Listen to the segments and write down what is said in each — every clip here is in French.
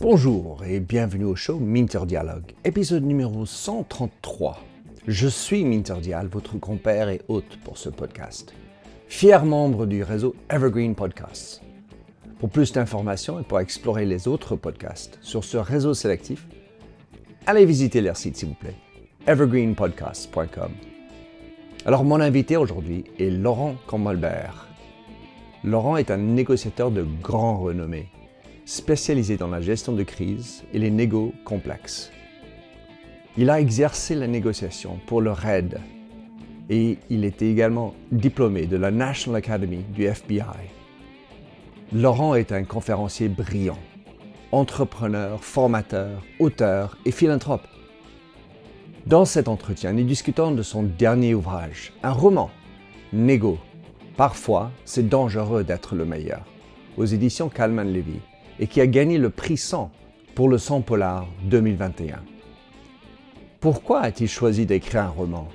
Bonjour et bienvenue au show Minter Dialogue, épisode numéro 133. Je suis Minter Dial, votre compère et hôte pour ce podcast, fier membre du réseau Evergreen Podcasts. Pour plus d'informations et pour explorer les autres podcasts sur ce réseau sélectif, allez visiter leur site s'il vous plaît, evergreenpodcasts.com. Alors mon invité aujourd'hui est Laurent Combalbert. Laurent est un négociateur de grand renommée, spécialisé dans la gestion de crise et les négos complexes. Il a exercé la négociation pour le RAID et il était également diplômé de la National Academy du FBI. Laurent est un conférencier brillant, entrepreneur, formateur, auteur et philanthrope. Dans cet entretien, nous discutons de son dernier ouvrage, un roman, Négo. Parfois, c'est dangereux d'être le meilleur, aux éditions Calman Levy, et qui a gagné le prix 100 pour le 100 Polar 2021. Pourquoi a-t-il choisi d'écrire un roman?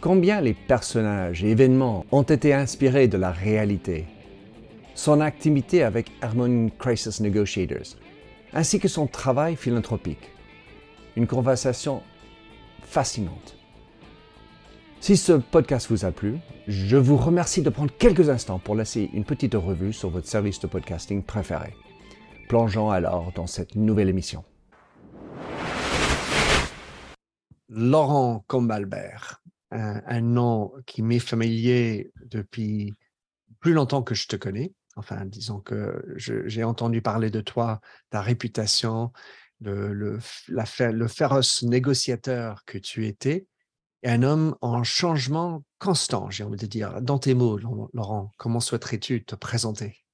Combien les personnages et événements ont été inspirés de la réalité? Son activité avec Harmony Crisis Negotiators, ainsi que son travail philanthropique. Une conversation fascinante. Si ce podcast vous a plu, je vous remercie de prendre quelques instants pour laisser une petite revue sur votre service de podcasting préféré. Plongeons alors dans cette nouvelle émission. Laurent Combalbert, un, nom qui m'est familier depuis plus longtemps que je te connais. Enfin, disons que j'ai entendu parler de toi, ta réputation, le, féroce négociateur que tu étais, un homme en changement constant, j'ai envie de dire. Dans tes mots, Laurent, comment souhaiterais-tu te présenter?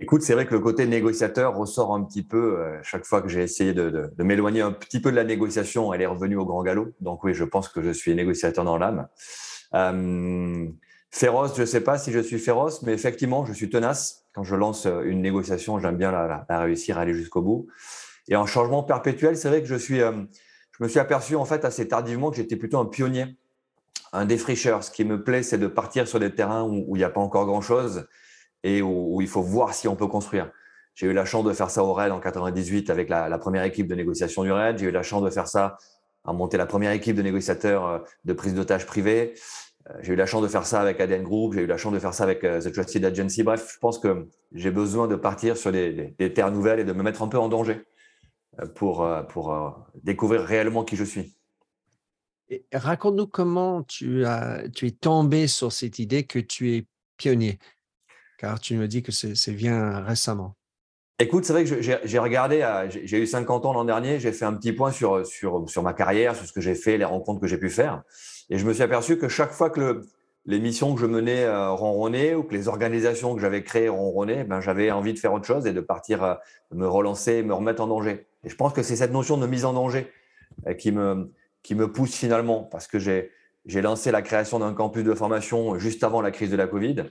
Écoute, c'est vrai que le côté négociateur ressort un petit peu euh, chaque fois que j'ai essayé de, m'éloigner un petit peu de la négociation. Elle est revenue au grand galop. Donc oui, je pense que je suis négociateur dans l'âme. Euh, féroce, je ne sais pas si je suis féroce, mais effectivement, je suis tenace. Quand je lance une négociation, j'aime bien la, la, la réussir, aller jusqu'au bout. Et en changement perpétuel, c'est vrai que je suis, euh, je me suis aperçu en fait assez tardivement que j'étais plutôt un pionnier, un défricheur. Ce qui me plaît, c'est de partir sur des terrains où, il n'y a pas encore grand-chose et où, il faut voir si on peut construire. J'ai eu la chance de faire ça au RAID en 98 avec la, première équipe de négociation du RAID. J'ai eu la chance de faire ça à monter la première équipe de négociateurs euh, de prise d'otages privés. Euh, j'ai eu la chance de faire ça avec ADN Group. J'ai eu la chance de faire ça avec euh, The Trusted Agency. Bref, je pense que j'ai besoin de partir sur des terres nouvelles et de me mettre un peu en danger pour, pour découvrir réellement qui je suis. Raconte-nous comment tu, as, tu es tombé sur cette idée que tu es pionnier car tu me dis que c'est vient récemment. Écoute, c'est vrai que j'ai regardé, j'ai eu 50 ans l'an dernier, j'ai fait un petit point sur, sur, sur ma carrière, sur ce que j'ai fait, les rencontres que j'ai pu faire. Et je me suis aperçu que chaque fois que le, les missions que je menais euh, ronronnaient ou que les organisations que j'avais créées ronronnaient, ben, j'avais envie de faire autre chose et de partir euh, me relancer, me remettre en danger. Et je pense que c'est cette notion de mise en danger euh, qui me, qui me pousse finalement, parce que j'ai lancé la création d'un campus de formation juste avant la crise de la Covid.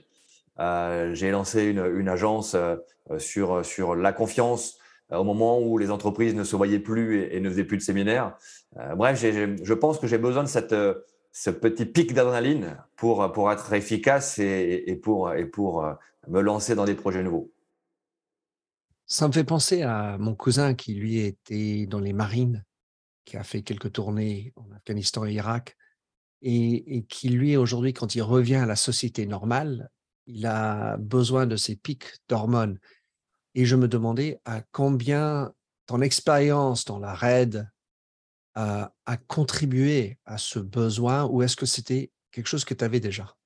Euh, j'ai lancé une, une agence euh, sur, sur la confiance au moment où les entreprises ne se voyaient plus et, et ne faisaient plus de séminaires. bref, je pense que j'ai besoin de cette, ce petit pic d'adrénaline pour, pour être efficace et, et, pour, et pour me lancer dans des projets nouveaux. Ça me fait penser à mon cousin qui, lui, était dans les marines, qui a fait quelques tournées en Afghanistan et Irak, et, qui, lui, aujourd'hui, quand il revient à la société normale, il a besoin de ces pics d'hormones. Et je me demandais à combien ton expérience dans la RAID a, a contribué à ce besoin ou est-ce que c'était quelque chose que tu avais déjà?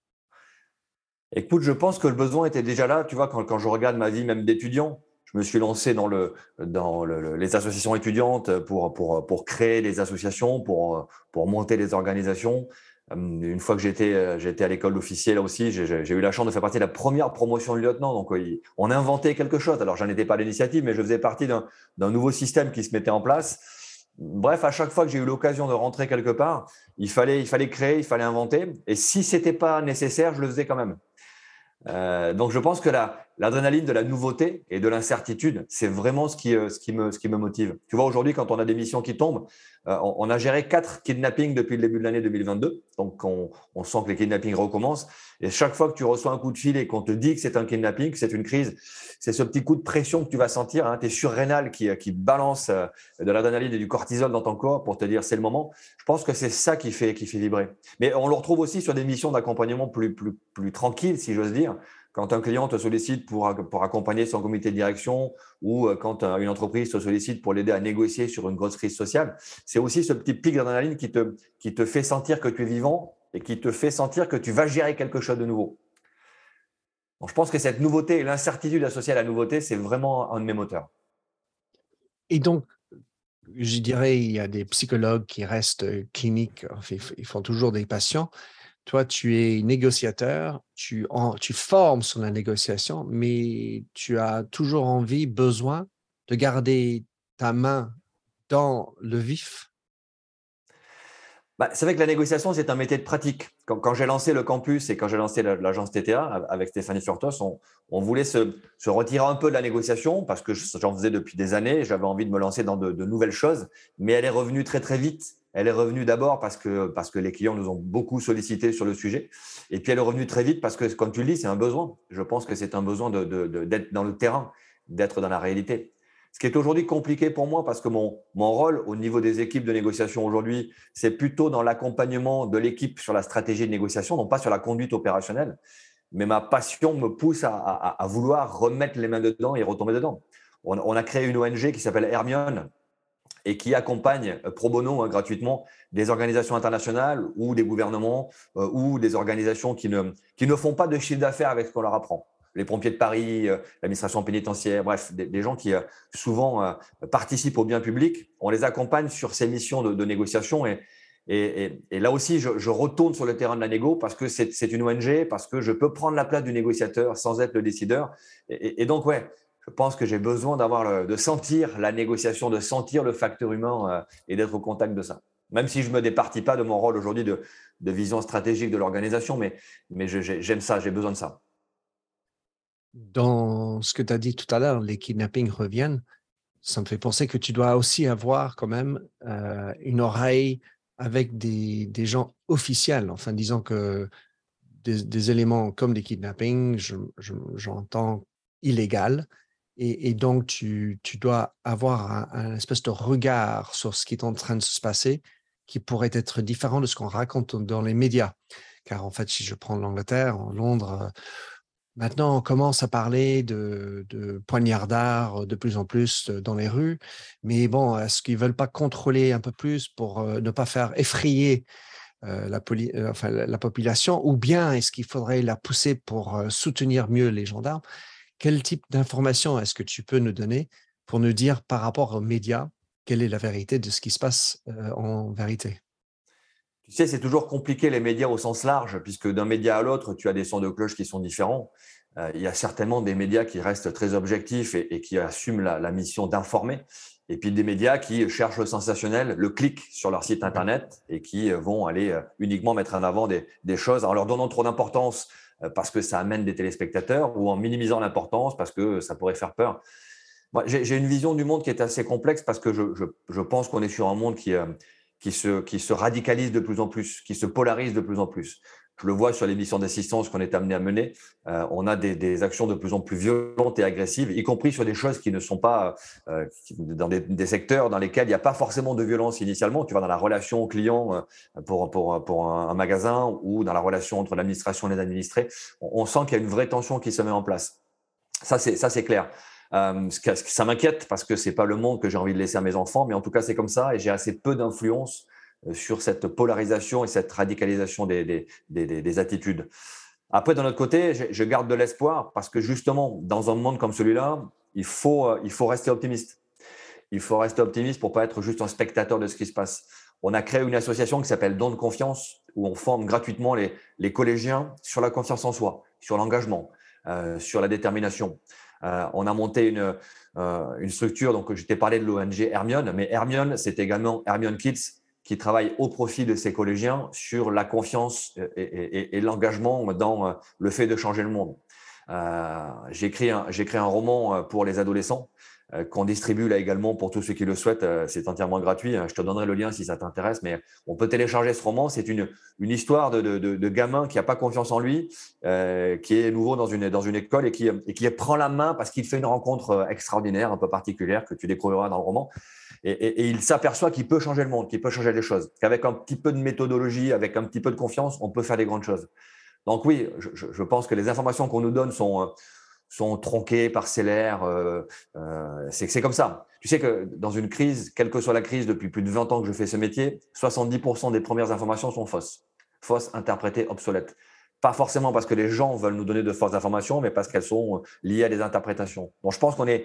Écoute, je pense que le besoin était déjà là. Tu vois, quand, je regarde ma vie même d'étudiant, me suis lancé dans, le, dans le, les associations étudiantes pour, créer des associations, pour, monter des organisations. Une fois que j'étais euh, à l'école d'officier aussi, j'ai eu la chance de faire partie de la première promotion de lieutenant. Donc on a inventé quelque chose. Alors j'en étais pas l'initiative, mais je faisais partie d'un nouveau système qui se mettait en place. Bref, à chaque fois que j'ai eu l'occasion de rentrer quelque part, il fallait il fallait créer, il fallait inventer. Et si c'était pas nécessaire, je le faisais quand même. Euh, donc je pense que la l'adrénaline de la nouveauté et de l'incertitude, c'est vraiment ce qui, euh, ce, qui me, ce qui me motive. Tu vois, aujourd'hui, quand on a des missions qui tombent, euh, on, a géré quatre kidnappings depuis le début de l'année 2022. Donc, on, on, sent que les kidnappings recommencent. Et chaque fois que tu reçois un coup de fil et qu'on te dit que c'est un kidnapping, que c'est une crise, c'est ce petit coup de pression que tu vas sentir, hein, tes surrénales qui, qui balance euh, de l'adrénaline et du cortisol dans ton corps pour te dire c'est le moment. Je pense que c'est ça qui fait, qui fait vibrer. Mais on le retrouve aussi sur des missions d'accompagnement plus, plus, plus tranquilles, si j'ose dire quand un client te sollicite pour, pour accompagner son comité de direction ou euh, quand une entreprise te sollicite pour l'aider à négocier sur une grosse crise sociale, c'est aussi ce petit pic d'adrénaline qui te, qui te fait sentir que tu es vivant et qui te fait sentir que tu vas gérer quelque chose de nouveau. je pense que cette nouveauté et l'incertitude associée à la nouveauté, c'est vraiment un de mes moteurs. Et donc, je dirais, il y a des psychologues qui restent cliniques, ils font toujours des patients. Toi, tu es négociateur, tu, tu formes sur la négociation, mais tu as toujours envie, besoin de garder ta main dans le vif? Bah, c'est vrai que la négociation, c'est un métier de pratique. Quand, j'ai lancé le campus et quand j'ai lancé l'agence TTA avec Stéphanie Furtos, on, voulait se, retirer un peu de la négociation parce que j'en faisais depuis des années. J'avais envie de me lancer dans de, nouvelles choses, mais elle est revenue très, très vite. Elle est revenue d'abord parce que, parce que les clients nous ont beaucoup sollicité sur le sujet. Et puis elle est revenue très vite parce que, comme tu le dis, c'est un besoin. Je pense que c'est un besoin d'être dans le terrain, d'être dans la réalité. Ce qui est aujourd'hui compliqué pour moi parce que mon, mon rôle au niveau des équipes de négociation aujourd'hui, c'est plutôt dans l'accompagnement de l'équipe sur la stratégie de négociation, non pas sur la conduite opérationnelle. Mais ma passion me pousse à, vouloir remettre les mains dedans et retomber dedans. On a créé une ONG qui s'appelle Hermione et qui accompagne euh, pro bono hein, gratuitement des organisations internationales ou des gouvernements euh, ou des organisations qui ne, qui ne font pas de chiffre d'affaires avec ce qu'on leur apprend les pompiers de Paris, euh, l'administration pénitentiaire, bref, des, gens qui souvent participent au bien public. On les accompagne sur ces missions de, négociation et, et, là aussi, je, retourne sur le terrain de la négo parce que c'est une ONG, parce que je peux prendre la place du négociateur sans être le décideur. Et, donc, ouais, je pense que j'ai besoin d'avoir de sentir la négociation, de sentir le facteur humain et d'être au contact de ça. Même si je me départis pas de mon rôle aujourd'hui de, vision stratégique de l'organisation, mais, j'aime ça, j'ai besoin de ça. Dans ce que tu as dit tout à l'heure, les kidnappings reviennent, ça me fait penser que tu dois aussi avoir quand même euh, une oreille avec des, gens officiels, enfin disant que des, éléments comme des kidnappings, j'entends illégal, et, donc tu, dois avoir un, espèce de regard sur ce qui est en train de se passer qui pourrait être différent de ce qu'on raconte dans les médias. Car en fait, si je prends l'Angleterre, Londres, Maintenant, on commence à parler de, de poignardards de plus en plus dans les rues. Mais bon, est-ce qu'ils ne veulent pas contrôler un peu plus pour ne pas faire effrayer la, la, population? Ou bien est-ce qu'il faudrait la pousser pour soutenir mieux les gendarmes? Quel type d'informations est-ce que tu peux nous donner pour nous dire par rapport aux médias quelle est la vérité de ce qui se passe en vérité? Tu sais, c'est toujours compliqué les médias au sens large, puisque d'un média à l'autre, tu as des sons de cloche qui sont différents. Euh, il y a certainement des médias qui restent très objectifs et, qui assument la, mission d'informer, et puis des médias qui cherchent le sensationnel, le clic sur leur site internet et qui euh, vont aller euh, uniquement mettre en avant des, choses en leur donnant trop d'importance parce que ça amène des téléspectateurs ou en minimisant l'importance parce que ça pourrait faire peur. J'ai une vision du monde qui est assez complexe parce que je, pense qu'on est sur un monde qui se radicalise de plus en plus, qui se polarise de plus en plus. Je le vois sur les missions d'assistance qu'on est amené à mener. Euh, on a des, actions de plus en plus violentes et agressives, y compris sur des choses qui ne sont pas euh, dans des, secteurs dans lesquels il n'y a pas forcément de violence initialement. Tu vas dans la relation client euh, pour, pour, pour un, magasin ou dans la relation entre l'administration et les administrés. On, sent qu'il y a une vraie tension qui se met en place. Ça, c'est clair. Ça m'inquiète parce que c'est pas le monde que j'ai envie de laisser à mes enfants, mais en tout cas c'est comme ça et j'ai assez peu d'influence sur cette polarisation et cette radicalisation des, des, des, des attitudes. Après, d'un autre côté, je garde de l'espoir parce que justement, dans un monde comme celui-là, il faut, euh, il faut rester optimiste. Il faut rester optimiste pour pas être juste un spectateur de ce qui se passe. On a créé une association qui s'appelle Don de confiance, où on forme gratuitement les, les collégiens sur la confiance en soi, sur l'engagement, euh, sur la détermination. Euh, on a monté une, euh, une structure, donc je t'ai parlé de l'ONG Hermione, mais Hermione, c'est également Hermione Kids qui travaille au profit de ses collégiens sur la confiance et, l'engagement dans euh, le fait de changer le monde. j'ai écrit, un roman pour les adolescents euh, qu'on distribue là également pour tous ceux qui le souhaitent. Euh, c'est entièrement gratuit. Hein. Je te donnerai le lien si ça t'intéresse, mais on peut télécharger ce roman. C'est une, une histoire de, de, de, gamin qui n'a pas confiance en lui, euh, qui est nouveau dans une, dans une école et qui, et qui prend la main parce qu'il fait une rencontre extraordinaire, un peu particulière, que tu découvriras dans le roman. Et, et, il s'aperçoit qu'il peut changer le monde, qu'il peut changer les choses, qu'avec un petit peu de méthodologie, avec un petit peu de confiance, on peut faire des grandes choses. Donc oui, je, je pense que les informations qu'on nous donne sont sont tronqués, parcellaires. Euh, euh, c'est comme ça. Tu sais que dans une crise, quelle que soit la crise, depuis plus de 20 ans que je fais ce métier, 70% des premières informations sont fausses. Fausses, interprétées, obsolètes. Pas forcément parce que les gens veulent nous donner de fausses informations, mais parce qu'elles sont liées à des interprétations. Donc je pense qu'on est,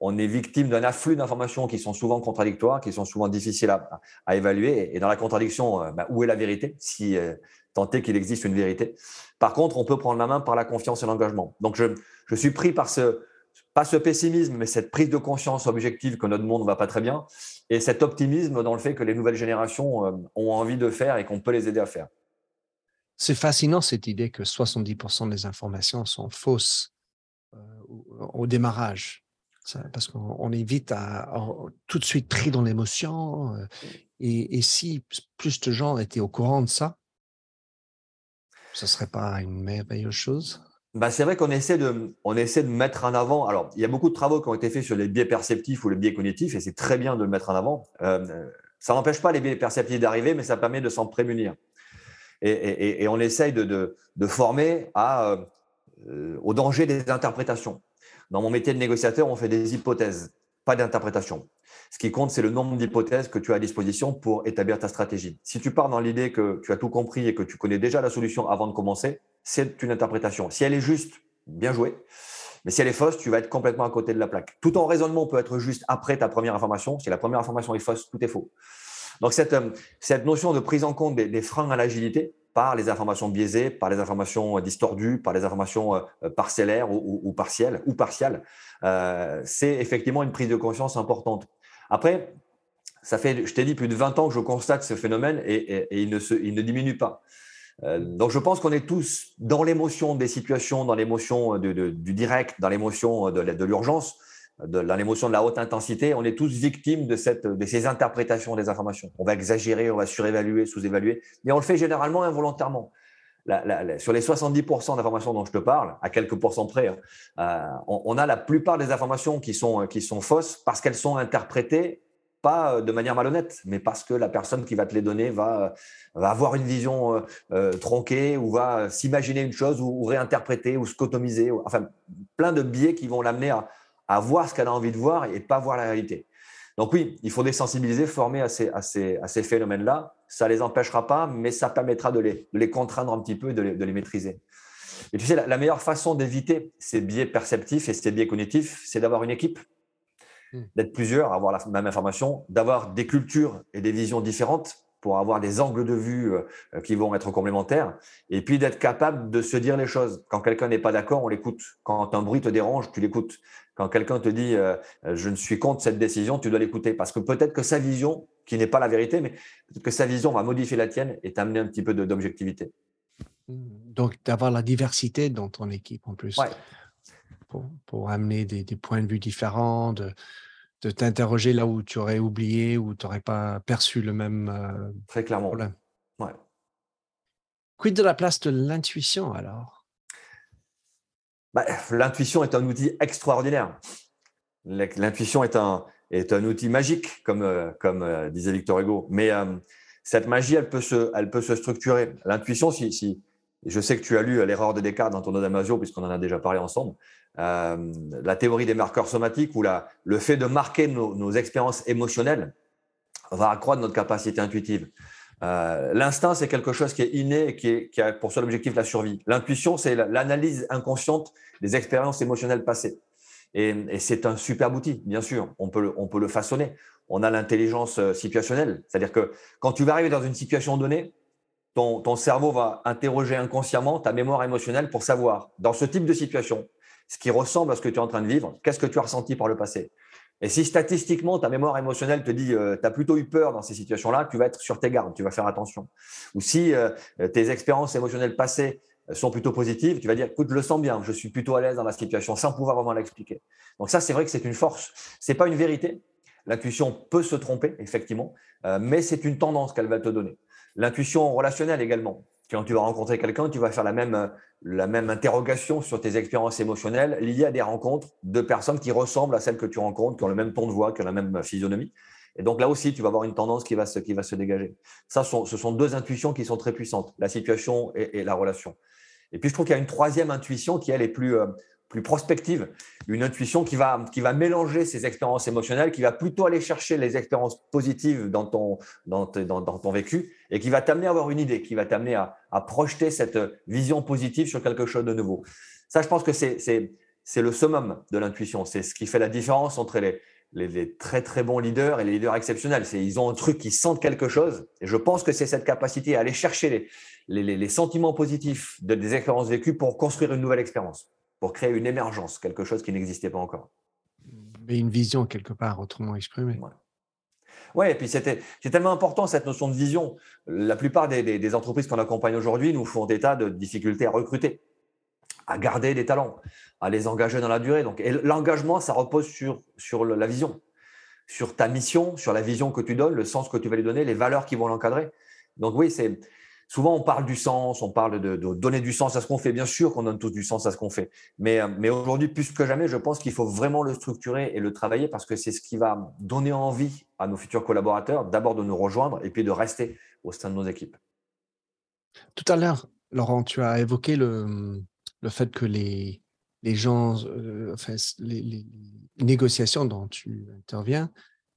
on est victime d'un afflux d'informations qui sont souvent contradictoires, qui sont souvent difficiles à, évaluer. Et dans la contradiction, euh, bah, où est la vérité tant est qu'il existe une vérité. Par contre, on peut prendre la main par la confiance et l'engagement. Donc je, je suis pris par ce, pas ce pessimisme, mais cette prise de conscience objective que notre monde ne va pas très bien, et cet optimisme dans le fait que les nouvelles générations euh, ont envie de faire et qu'on peut les aider à faire. C'est fascinant cette idée que 70% des informations sont fausses euh, au démarrage, parce qu'on est vite à, tout de suite pris dans l'émotion. Euh, et, si plus de gens étaient au courant de ça, ce serait pas une merveilleuse chose? Bah, c'est vrai qu'on essaie de, essaie de mettre en avant. Alors, il y a beaucoup de travaux qui ont été faits sur les biais perceptifs ou les biais cognitifs, et c'est très bien de le mettre en avant. Euh, ça n'empêche pas les biais perceptifs d'arriver, mais ça permet de s'en prémunir. Et, on essaye de, former à, euh, au danger des interprétations. Dans mon métier de négociateur, on fait des hypothèses, pas d'interprétation. Ce qui compte, c'est le nombre d'hypothèses que tu as à disposition pour établir ta stratégie. Si tu pars dans l'idée que tu as tout compris et que tu connais déjà la solution avant de commencer, c'est une interprétation. Si elle est juste, bien joué. Mais si elle est fausse, tu vas être complètement à côté de la plaque. Tout en raisonnement peut être juste après ta première information. Si la première information est fausse, tout est faux. Donc, cette, euh, cette notion de prise en compte des, freins à l'agilité par les informations biaisées, par les informations euh, distordues, par les informations euh, parcellaires ou, partielles ou partiales, c'est effectivement une prise de conscience importante. Après, ça fait, je t'ai dit, plus de 20 ans que je constate ce phénomène et, il, ne se, il ne diminue pas. Euh, donc je pense qu'on est tous dans l'émotion des situations, dans l'émotion du direct, dans l'émotion de, l'urgence, dans l'émotion de la haute intensité. On est tous victimes de, cette, de ces interprétations des informations. On va exagérer, on va surévaluer, sous-évaluer, mais on le fait généralement involontairement. Sur les 70% d'informations dont je te parle, à quelques pourcents près, hein, euh, on, a la plupart des informations qui sont, qui sont fausses parce qu'elles sont interprétées pas euh, de manière malhonnête, mais parce que la personne qui va te les donner va, avoir une vision euh, euh, tronquée ou va s'imaginer une chose ou, réinterpréter ou scotomiser. enfin, plein de biais qui vont l'amener à, voir ce qu'elle a envie de voir et pas voir la réalité. Donc oui, il faut désensibiliser, former à ces, à ces, à ces phénomènes-là. Ça ne les empêchera pas, mais ça permettra de les, de les contraindre un petit peu et de les, de les maîtriser. Et tu sais, la meilleure façon d'éviter ces biais perceptifs et ces biais cognitifs, c'est d'avoir une équipe Hmm. d'être plusieurs, avoir la même information, d'avoir des cultures et des visions différentes pour avoir des angles de vue euh, qui vont être complémentaires, et puis d'être capable de se dire les choses. Quand quelqu'un n'est pas d'accord, on l'écoute. Quand un bruit te dérange, tu l'écoutes. Quand quelqu'un te dit euh, je ne suis contre cette décision, tu dois l'écouter parce que peut-être que sa vision, qui n'est pas la vérité, mais peut-être que sa vision va modifier la tienne et t'amener un petit peu d'objectivité. Hmm. Donc d'avoir la diversité dans ton équipe en plus. Ouais pour, amener des, points de vue différents, de, t'interroger là où tu aurais oublié ou tu n'aurais pas perçu le même euh, Très clairement. problème. Ouais. Quid de la place de l'intuition alors? Bah, L'intuition est un outil extraordinaire. L'intuition est un, est un outil magique, comme, euh, comme euh, disait Victor Hugo. Mais cette magie, elle peut se, elle peut se structurer. L'intuition, si, je sais que tu as lu l'erreur de Descartes dans ton Damasio, puisqu'on en a déjà parlé ensemble. Euh, la théorie des marqueurs somatiques ou le fait de marquer nos, expériences émotionnelles va accroître notre capacité intuitive. Euh, l'instinct, c'est quelque chose qui est inné et qui, a pour seul objectif la survie. L'intuition, c'est l'analyse inconsciente des expériences émotionnelles passées. Et, c'est un super outil, bien sûr. On peut, on peut le façonner. On a l'intelligence euh, situationnelle. C'est-à-dire que quand tu vas arriver dans une situation donnée, ton, ton cerveau va interroger inconsciemment ta mémoire émotionnelle pour savoir, dans ce type de situation, ce qui ressemble à ce que tu es en train de vivre, qu'est-ce que tu as ressenti par le passé? Et si statistiquement, ta mémoire émotionnelle te dit euh, tu as plutôt eu peur dans ces situations-là, tu vas être sur tes gardes, tu vas faire attention. Ou si euh, tes expériences émotionnelles passées sont plutôt positives, tu vas dire, écoute, je le sens bien, je suis plutôt à l'aise dans la situation sans pouvoir vraiment l'expliquer. Donc ça, c'est vrai que c'est une force. C'est pas une vérité. L'intuition peut se tromper, effectivement, euh, mais c'est une tendance qu'elle va te donner. L'intuition relationnelle également. Quand tu vas rencontrer quelqu'un, tu vas faire la même, la même interrogation sur tes expériences émotionnelles liées à des rencontres de personnes qui ressemblent à celles que tu rencontres, qui ont le même ton de voix, qui ont la même physionomie. Et donc là aussi, tu vas avoir une tendance qui va se, qui va se dégager. Ça, ce sont deux intuitions qui sont très puissantes, la situation et, la relation. Et puis, je trouve qu'il y a une troisième intuition qui, elle, est plus, euh, plus prospective, une intuition qui va, qui va mélanger ces expériences émotionnelles, qui va plutôt aller chercher les expériences positives dans ton, dans, dans, ton vécu et qui va t'amener à avoir une idée, qui va t'amener à, à, projeter cette vision positive sur quelque chose de nouveau. Ça, je pense que c'est le summum de l'intuition. C'est ce qui fait la différence entre les, les, très très bons leaders et les leaders exceptionnels. Ils ont un truc, qui sentent quelque chose. Et je pense que c'est cette capacité à aller chercher les, les, sentiments positifs de, des expériences vécues pour construire une nouvelle expérience, pour créer une émergence, quelque chose qui n'existait pas encore. Mais une vision quelque part, autrement exprimée. Oui, et puis c'était, c'est tellement important cette notion de vision. La plupart des, des entreprises qu'on accompagne aujourd'hui nous font état de difficultés à recruter, à garder des talents, à les engager dans la durée. Donc, l'engagement, ça repose sur, sur la vision, sur ta mission, sur la vision que tu donnes, le sens que tu vas lui donner, les valeurs qui vont l'encadrer. Donc oui, c'est souvent on parle du sens, on parle de, donner du sens à ce qu'on fait. Bien sûr qu'on donne tous du sens à ce qu'on fait, mais, mais aujourd'hui plus que jamais, je pense qu'il faut vraiment le structurer et le travailler parce que c'est ce qui va donner envie à nos futurs collaborateurs d'abord de nous rejoindre et puis de rester au sein de nos équipes. Tout à l'heure, Laurent, tu as évoqué le, fait que les, gens, euh, les, négociations dont tu interviens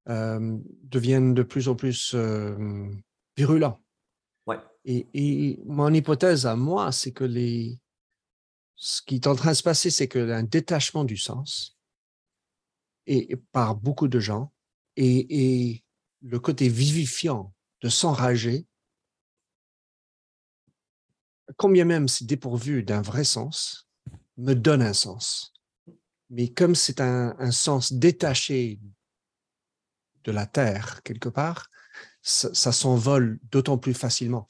euh, deviennent de plus en plus euh, virulents. Ouais. Et, mon hypothèse à moi, c'est que les, ce qui est en train de se passer, c'est un détachement du sens et, par beaucoup de gens et, et le côté vivifiant de s'enrager, combien même c'est dépourvu d'un vrai sens, me donne un sens. Mais comme c'est un, sens détaché de la terre, quelque part, ça, s'envole d'autant plus facilement.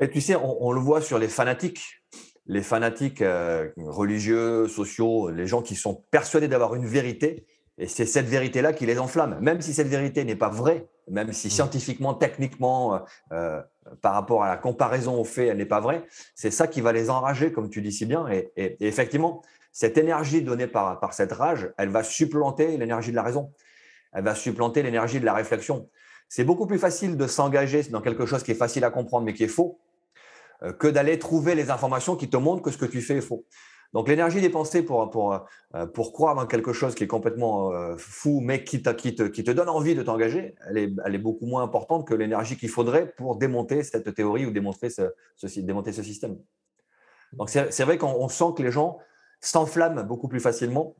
Et tu sais, on, le voit sur les fanatiques, les fanatiques euh, religieux, sociaux, les gens qui sont persuadés d'avoir une vérité, et c'est cette vérité-là qui les enflamme. Même si cette vérité n'est pas vraie, même si mmh. scientifiquement, techniquement, euh, euh, par rapport à la comparaison aux faits, elle n'est pas vraie, c'est ça qui va les enrager, comme tu dis si bien. Et, effectivement, cette énergie donnée par, par cette rage, elle va supplanter l'énergie de la raison. Elle va supplanter l'énergie de la réflexion. C'est beaucoup plus facile de s'engager dans quelque chose qui est facile à comprendre mais qui est faux que d'aller trouver les informations qui te montrent que ce que tu fais est faux. Donc l'énergie dépensée pour, pour, euh, pour croire dans quelque chose qui est complètement euh, fou, mais qui, qui, te, qui te donne envie de t'engager, elle est, elle est beaucoup moins importante que l'énergie qu'il faudrait pour démonter cette théorie ou démontrer ce, démonter ce système. Donc c'est vrai qu'on sent que les gens s'enflamment beaucoup plus facilement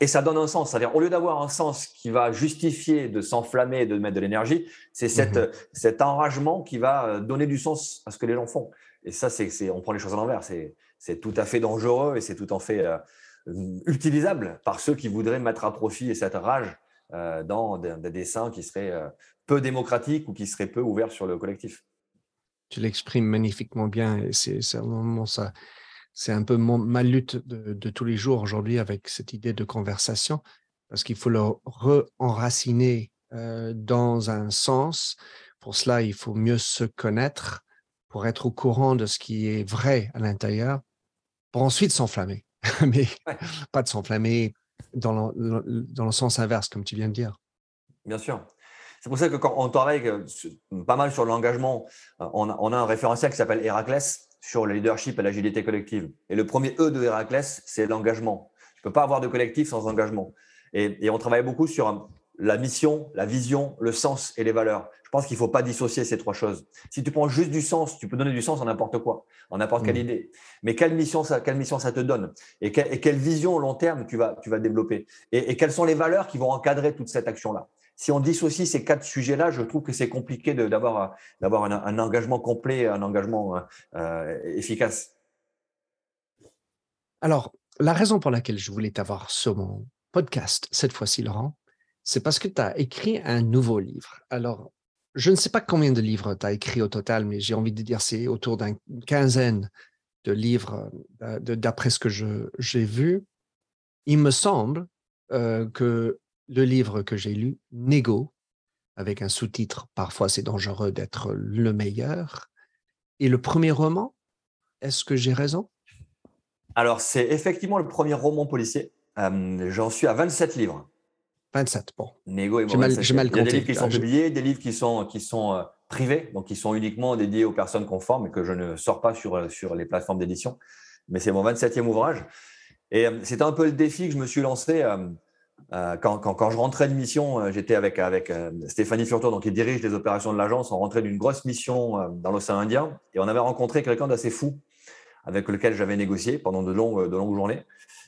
et ça donne un sens. C'est-à-dire, au lieu d'avoir un sens qui va justifier de s'enflammer et de mettre de l'énergie, c'est mmh cet enragement qui va euh, donner du sens à ce que les gens font. Et ça, c'est, on prend les choses à l'envers. C'est, tout à fait dangereux et c'est tout à fait euh, utilisable par ceux qui voudraient mettre à profit cette rage euh, dans des, dessins qui seraient euh, peu démocratiques ou qui seraient peu ouverts sur le collectif. Tu l'exprimes magnifiquement bien et c'est, c'est ça. C'est un peu ma lutte de, tous les jours aujourd'hui avec cette idée de conversation, parce qu'il faut le re-enraciner dans un sens. Pour cela, il faut mieux se connaître pour être au courant de ce qui est vrai à l'intérieur, pour ensuite s'enflammer. Mais pas de s'enflammer dans le, dans le sens inverse, comme tu viens de dire. Bien sûr. C'est pour ça que quand on travaille pas mal sur l'engagement, euh, on a, on a un référentiel qui s'appelle Héraclès sur le leadership et l'agilité collective. Et le premier E de Héraclès, c'est l'engagement. Je ne peux pas avoir de collectif sans engagement. Et, et, on travaille beaucoup sur la mission, la vision, le sens et les valeurs. Je pense qu'il ne faut pas dissocier ces trois choses. Si tu prends juste du sens, tu peux donner du sens en n'importe quoi, en n'importe quelle mm. idée. Mais quelle mission ça, quelle mission ça te donne? Et, quelle vision au long terme tu vas, tu vas développer? Et, quelles sont les valeurs qui vont encadrer toute cette action-là? Si on dissocie ces quatre sujets-là, je trouve que c'est compliqué d'avoir un, un, engagement complet, un engagement euh, efficace. Alors, la raison pour laquelle je voulais t'avoir sur mon podcast cette fois-ci, Laurent, c'est parce que tu as écrit un nouveau livre. Alors, je ne sais pas combien de livres tu as écrit au total, mais j'ai envie de dire c'est autour d'une quinzaine de livres euh, d'après ce que j'ai vu. Il me semble euh, que le livre que j'ai lu, Nego, avec un sous-titre Parfois c'est dangereux d'être le meilleur, et le premier roman, est-ce que j'ai raison? Alors, c'est effectivement le premier roman policier. Euh, j'en suis à 27 livres. 27, bon. Négo et mal, Il y a des livres qui sont publiés, des livres qui sont, qui sont euh, privés, donc qui sont uniquement dédiés aux personnes conformes et que je ne sors pas sur, euh, sur les plateformes d'édition. Mais c'est mon 27e ouvrage. Et c'était un peu le défi que je me suis lancé. Quand, quand, je rentrais de mission, j'étais avec, avec Stéphanie Furto, donc qui dirige les opérations de l'agence. On rentrait d'une grosse mission dans l'océan Indien et on avait rencontré quelqu'un d'assez fou avec lequel j'avais négocié pendant de longues, de journées.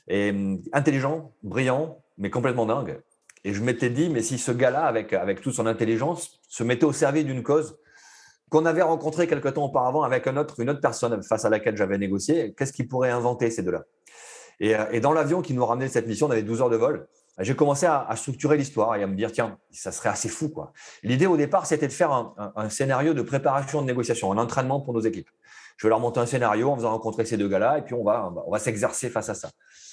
Et hum, intelligent, brillant, mais complètement dingue. Et je m'étais dit, mais si ce gars-là, avec, avec toute son intelligence, se mettait au service d'une cause qu'on avait rencontrée quelque temps auparavant avec un autre, une autre personne face à laquelle j'avais négocié, qu'est-ce qu'il pourrait inventer ces deux-là? Et, euh, et, dans l'avion qui nous ramenait cette mission, on avait 12 heures de vol. J'ai commencé à, structurer l'histoire et à me dire, tiens, ça serait assez fou. quoi. L'idée au départ, c'était de faire un, scénario de préparation de négociation, un entraînement pour nos équipes. Je vais leur monter un scénario en faisant rencontrer ces deux gars-là et puis on va, on va s'exercer face à ça.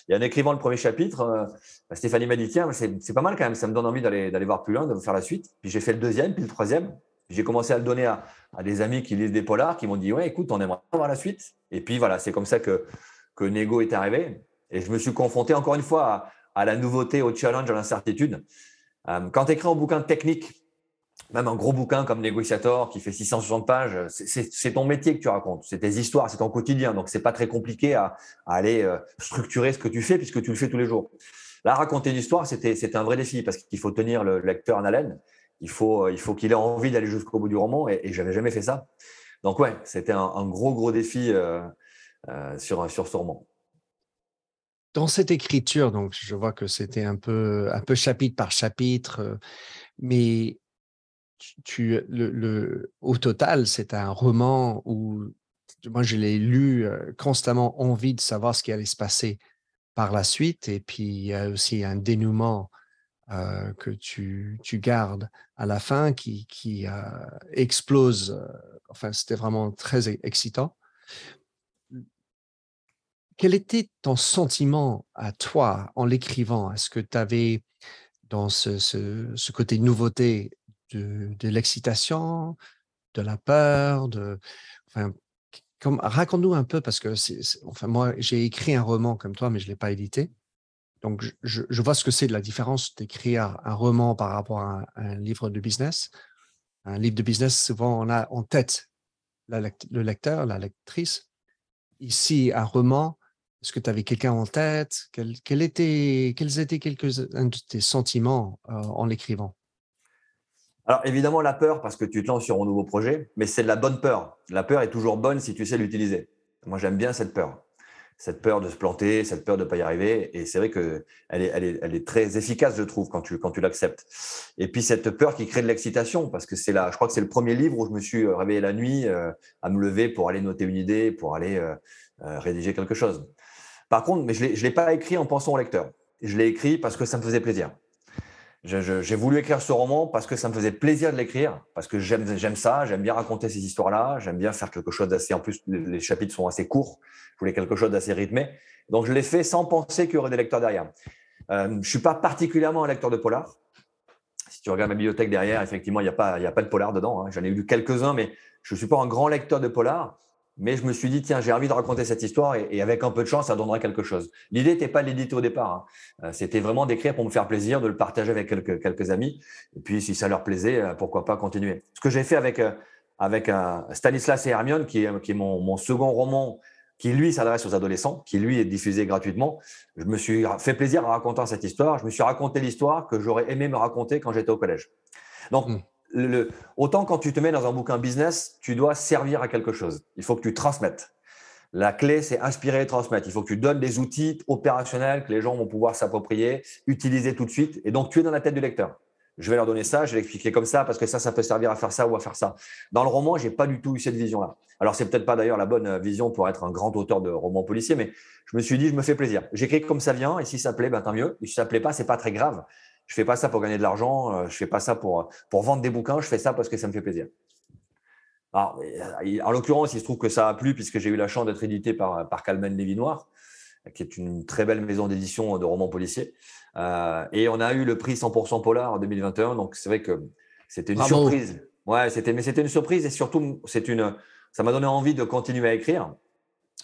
Et en écrivant le premier chapitre, euh, bah, Stéphanie m'a dit tiens, c'est pas mal quand même, ça me donne envie d'aller voir plus loin, de faire la suite. Puis j'ai fait le deuxième, puis le troisième. J'ai commencé à le donner à, des amis qui lisent des polars, qui m'ont dit ouais, écoute, on aimerait voir la suite. Et puis voilà, c'est comme ça que, que Nego est arrivé. Et je me suis confronté encore une fois à, la nouveauté, au challenge, à l'incertitude. Euh, quand tu écris un bouquin technique, même un gros bouquin comme Négociator qui fait 660 pages, c'est ton métier que tu racontes, c'est tes histoires, c'est ton quotidien. Donc, c'est pas très compliqué à, aller euh, structurer ce que tu fais puisque tu le fais tous les jours. Là, raconter une histoire, c'était un vrai défi parce qu'il faut tenir le lecteur en haleine. Il faut euh, il faut qu'il ait envie d'aller jusqu'au bout du roman et, et j'avais jamais fait ça. Donc, ouais, c'était un, gros, gros défi sur, sur ce roman dans cette écriture, donc je vois que c'était un peu, un peu chapitre par chapitre, mais tu, le, au total, c'est un roman où moi, je l'ai lu constamment, envie de savoir ce qui allait se passer par la suite. Et puis, il y a aussi un dénouement que tu, tu, gardes à la fin qui, qui explose. enfin, c'était vraiment très excitant. Quel était ton sentiment à toi en l'écrivant? Est-ce que tu avais dans ce, ce, ce, côté nouveauté de, l'excitation, de la peur, raconte-nous un peu parce que enfin moi j'ai écrit un roman comme toi mais je l'ai pas édité. Donc je vois ce que c'est de la différence d'écrire un roman par rapport à un, livre de business. Un livre de business, souvent on a en tête le lecteur, la lectrice. Ici, un roman, est-ce que tu avais quelqu'un en tête? Quels étaient quelques-uns de tes sentiments euh, en l'écrivant? Alors évidemment la peur parce que tu te lances sur un nouveau projet, mais c'est de la bonne peur. La peur est toujours bonne si tu sais l'utiliser. Moi j'aime bien cette peur, cette peur de se planter, cette peur de ne pas y arriver, et c'est vrai que elle est, très efficace je trouve quand tu l'acceptes. Et puis cette peur qui crée de l'excitation parce que c'est là, je crois que c'est le premier livre où je me suis euh, réveillé la nuit euh, à me lever pour aller noter une idée, pour aller rédiger quelque chose. Par contre, mais je ne l'ai pas écrit en pensant au lecteur. Je l'ai écrit parce que ça me faisait plaisir. J'ai voulu écrire ce roman parce que ça me faisait plaisir de l'écrire, parce que j'aime ça, j'aime bien raconter ces histoires-là, j'aime bien faire quelque chose d'assez. En plus, les chapitres sont assez courts, je voulais quelque chose d'assez rythmé. Donc, je l'ai fait sans penser qu'il y aurait des lecteurs derrière. Euh, je ne suis pas particulièrement un lecteur de polar. Si tu regardes ma bibliothèque derrière, effectivement, il n'y a, pas, a pas de polar dedans. Hein. J'en ai lu quelques-uns, mais je ne suis pas un grand lecteur de polar. Mais je me suis dit, tiens, j'ai envie de raconter cette histoire et, avec un peu de chance, ça donnerait quelque chose. L'idée n'était pas l'éditer au départ. Hein. Euh, c'était vraiment d'écrire pour me faire plaisir, de le partager avec quelques, amis. Et puis, si ça leur plaisait, euh, pourquoi pas continuer. Ce que j'ai fait avec, euh, avec Stanislas et Hermione, qui est, mon second roman, qui lui s'adresse aux adolescents, qui lui est diffusé gratuitement. Je me suis fait plaisir en racontant cette histoire. Je me suis raconté l'histoire que j'aurais aimé me raconter quand j'étais au collège. Donc, mmh autant quand tu te mets dans un bouquin business, tu dois servir à quelque chose. Il faut que tu transmettes. La clé, c'est inspirer et transmettre. Il faut que tu donnes des outils opérationnels que les gens vont pouvoir s'approprier, utiliser tout de suite. Et donc, tu es dans la tête du lecteur. je vais leur donner ça, je vais l'expliquer comme ça, parce que ça, ça peut servir à faire ça ou à faire ça. Dans le roman, j'ai pas du tout eu cette vision-là. Alors, c'est peut-être pas d'ailleurs la bonne vision pour être un grand auteur de romans policiers, mais je me suis dit, je me fais plaisir. J'écris comme ça vient, et si ça plaît, ben, tant mieux. Si ça plaît pas, c'est pas très grave. Je fais pas ça pour gagner de l'argent, euh, je fais pas ça pour, pour vendre des bouquins, je fais ça parce que ça me fait plaisir. Alors, euh, en l'occurrence, il se trouve que ça a plu puisque j'ai eu la chance d'être édité par, par Calmen Lévy-Noir, qui est une très belle maison d'édition de romans policiers. Euh, et on a eu le prix 100% Polar en 2021. Donc, c'est vrai que c'était une surprise. Ouais, c'était, mais c'était une surprise et surtout, c'est une, ça m'a donné envie de continuer à écrire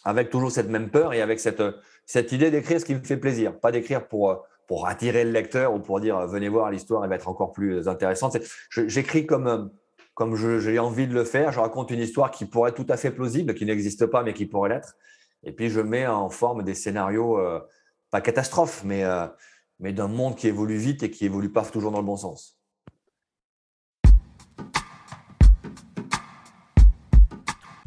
avec toujours cette même peur et avec cette, cette idée d'écrire ce qui me fait plaisir. Pas d'écrire pour, pour attirer le lecteur ou pour dire venez voir l'histoire, elle va être encore plus intéressante. J'écris comme, comme j'ai envie de le faire. Je raconte une histoire qui pourrait être tout à fait plausible, qui n'existe pas, mais qui pourrait l'être. Et puis, je mets en forme des scénarios, euh, pas catastrophes, mais, euh, mais d'un monde qui évolue vite et qui évolue pas toujours dans le bon sens.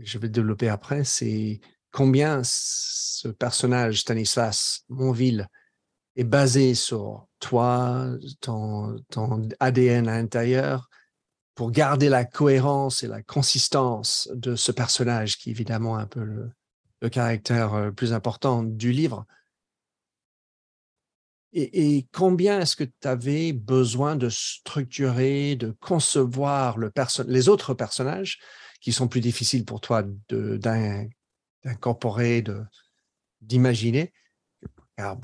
je vais développer après, c'est combien ce personnage, Stanislas Monville, est basé sur toi, ton, ADN à l'intérieur, pour garder la cohérence et la consistance de ce personnage qui est évidemment un peu le, le caractère euh, plus important du livre. Et, combien est-ce que tu avais besoin de structurer, de concevoir le les autres personnages qui sont plus difficiles pour toi d'incorporer, d'imaginer bah,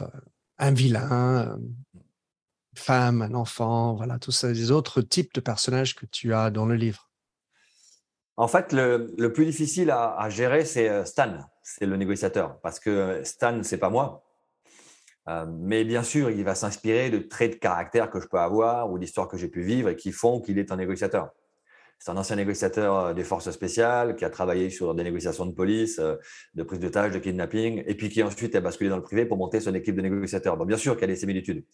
un vilain, une femme, un enfant, voilà, tous ces autres types de personnages que tu as dans le livre. En fait, le, plus difficile à, gérer, c'est euh, Stan, c'est le négociateur, parce que Stan, c'est pas moi. Euh, mais bien sûr, il va s'inspirer de traits de caractère que je peux avoir ou d'histoires que j'ai pu vivre et qui font qu'il est un négociateur. C'est un ancien négociateur euh, des forces spéciales qui a travaillé sur des négociations de police, de prise de tâches, de kidnapping, et puis qui ensuite est basculé dans le privé pour monter son équipe de négociateurs. Donc bien sûr qu'il y a des similitudes.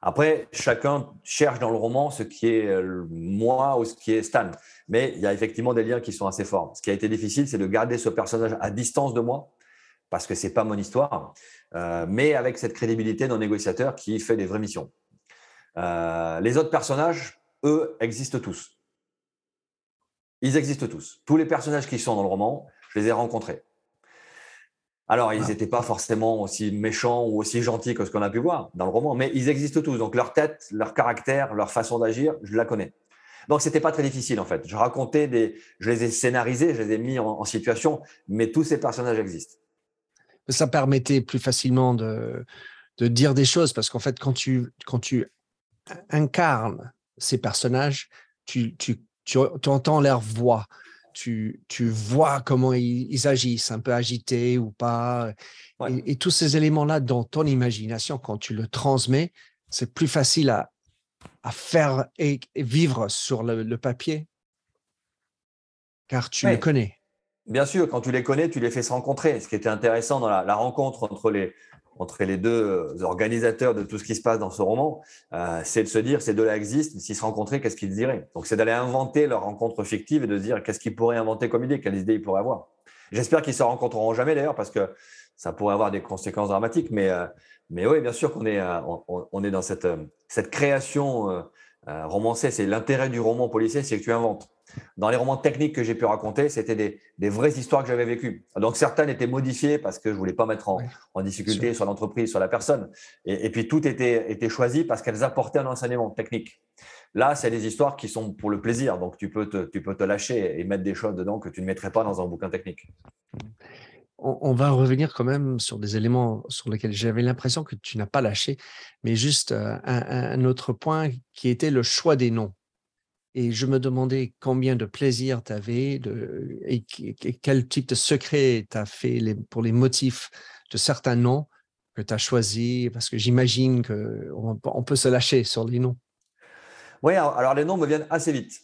Après, chacun cherche dans le roman ce qui est moi ou ce qui est Stan. Mais il y a effectivement des liens qui sont assez forts. Ce qui a été difficile, c'est de garder ce personnage à distance de moi, parce que ce n'est pas mon histoire, euh, mais avec cette crédibilité d'un négociateur qui fait des vraies missions. Euh, les autres personnages, eux, existent tous. Ils existent tous. Tous les personnages qui sont dans le roman, je les ai rencontrés. Alors, ils n'étaient pas forcément aussi méchants ou aussi gentils que ce qu'on a pu voir dans le roman, mais ils existent tous. Donc, leur tête, leur caractère, leur façon d'agir, je la connais. Donc, c'était pas très difficile en fait. Je racontais des, je les ai scénarisés, je les ai mis en, situation, mais tous ces personnages existent. Ça permettait plus facilement de, de dire des choses parce qu'en fait, quand tu, quand tu incarnes ces personnages, tu, tu, tu, tu entends leur voix tu, vois comment ils, agissent, un peu agités ou pas. Et, tous ces éléments-là dans ton imagination, quand tu le transmets, c'est plus facile à, faire et, vivre sur le, papier, car tu les connais. Bien sûr, quand tu les connais, tu les fais se rencontrer. Ce qui était intéressant dans la rencontre entre les, entre les deux euh, organisateurs de tout ce qui se passe dans ce roman, euh, c'est de se dire ces deux-là existent, s'ils se rencontraient, qu'est-ce qu'ils diraient? Donc c'est d'aller inventer leur rencontre fictive et de se dire qu'est-ce qu'ils pourraient inventer comme idée, quelle idée ils pourraient avoir? J'espère qu'ils se rencontreront jamais d'ailleurs parce que ça pourrait avoir des conséquences dramatiques, mais, euh, mais oui, bien sûr qu'on est, on, est dans cette, cette création romancée. C'est l'intérêt du roman policier, c'est que tu inventes. Dans les romans techniques que j'ai pu raconter, c'était des, vraies histoires que j'avais vécues. Donc certaines étaient modifiées parce que je voulais pas mettre en, difficulté sur l'entreprise, sur la personne. Et, puis tout était, était choisi parce qu'elles apportaient un enseignement technique. Là, c'est des histoires qui sont pour le plaisir. Donc tu peux, te, tu peux te lâcher et mettre des choses dedans que tu ne mettrais pas dans un bouquin technique. On, va revenir quand même sur des éléments sur lesquels j'avais l'impression que tu n'as pas lâché, mais juste euh, un, autre point qui était le choix des noms. Et je me demandais combien de plaisir tu avais et, quel type de secret tu as fait pour les motifs de certains noms que tu as choisis, parce que j'imagine qu'on on peut se lâcher sur les noms. Oui, alors les noms me viennent assez vite.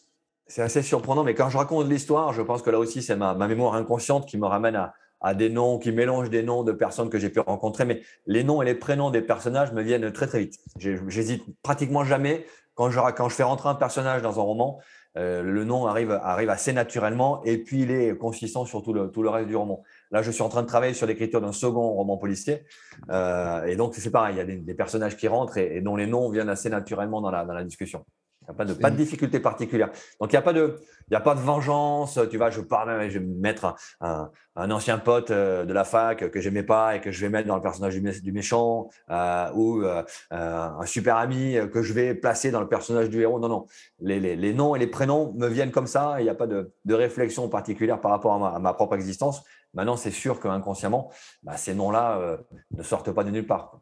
C'est assez surprenant, mais quand je raconte l'histoire, je pense que là aussi, c'est ma, mémoire inconsciente qui me ramène à, des noms, qui mélange des noms de personnes que j'ai pu rencontrer. Mais les noms et les prénoms des personnages me viennent très, très vite. J'hésite pratiquement jamais. Quand je, fais rentrer un personnage dans un roman, euh, le nom arrive, assez naturellement et puis il est consistant sur tout le, reste du roman. Là, je suis en train de travailler sur l'écriture d'un second roman policier. Euh, et donc, c'est pareil, il y a des, personnages qui rentrent et, dont les noms viennent assez naturellement dans la discussion. Il n'y a pas de, pas de difficulté particulière. Donc, il n'y a, pas de, y a pas de vengeance. Tu vois, je parle, je vais mettre un, un, ancien pote euh, de la fac que j'aimais pas et que je vais mettre dans le personnage du, méchant euh, ou euh, un super ami que je vais placer dans le personnage du héros. Non, non. Les, les, les noms et les prénoms me viennent comme ça. Il n'y a pas de, de, réflexion particulière par rapport à ma, à ma propre existence. Maintenant, c'est sûr qu'inconsciemment, bah, ces noms-là ne sortent pas de nulle part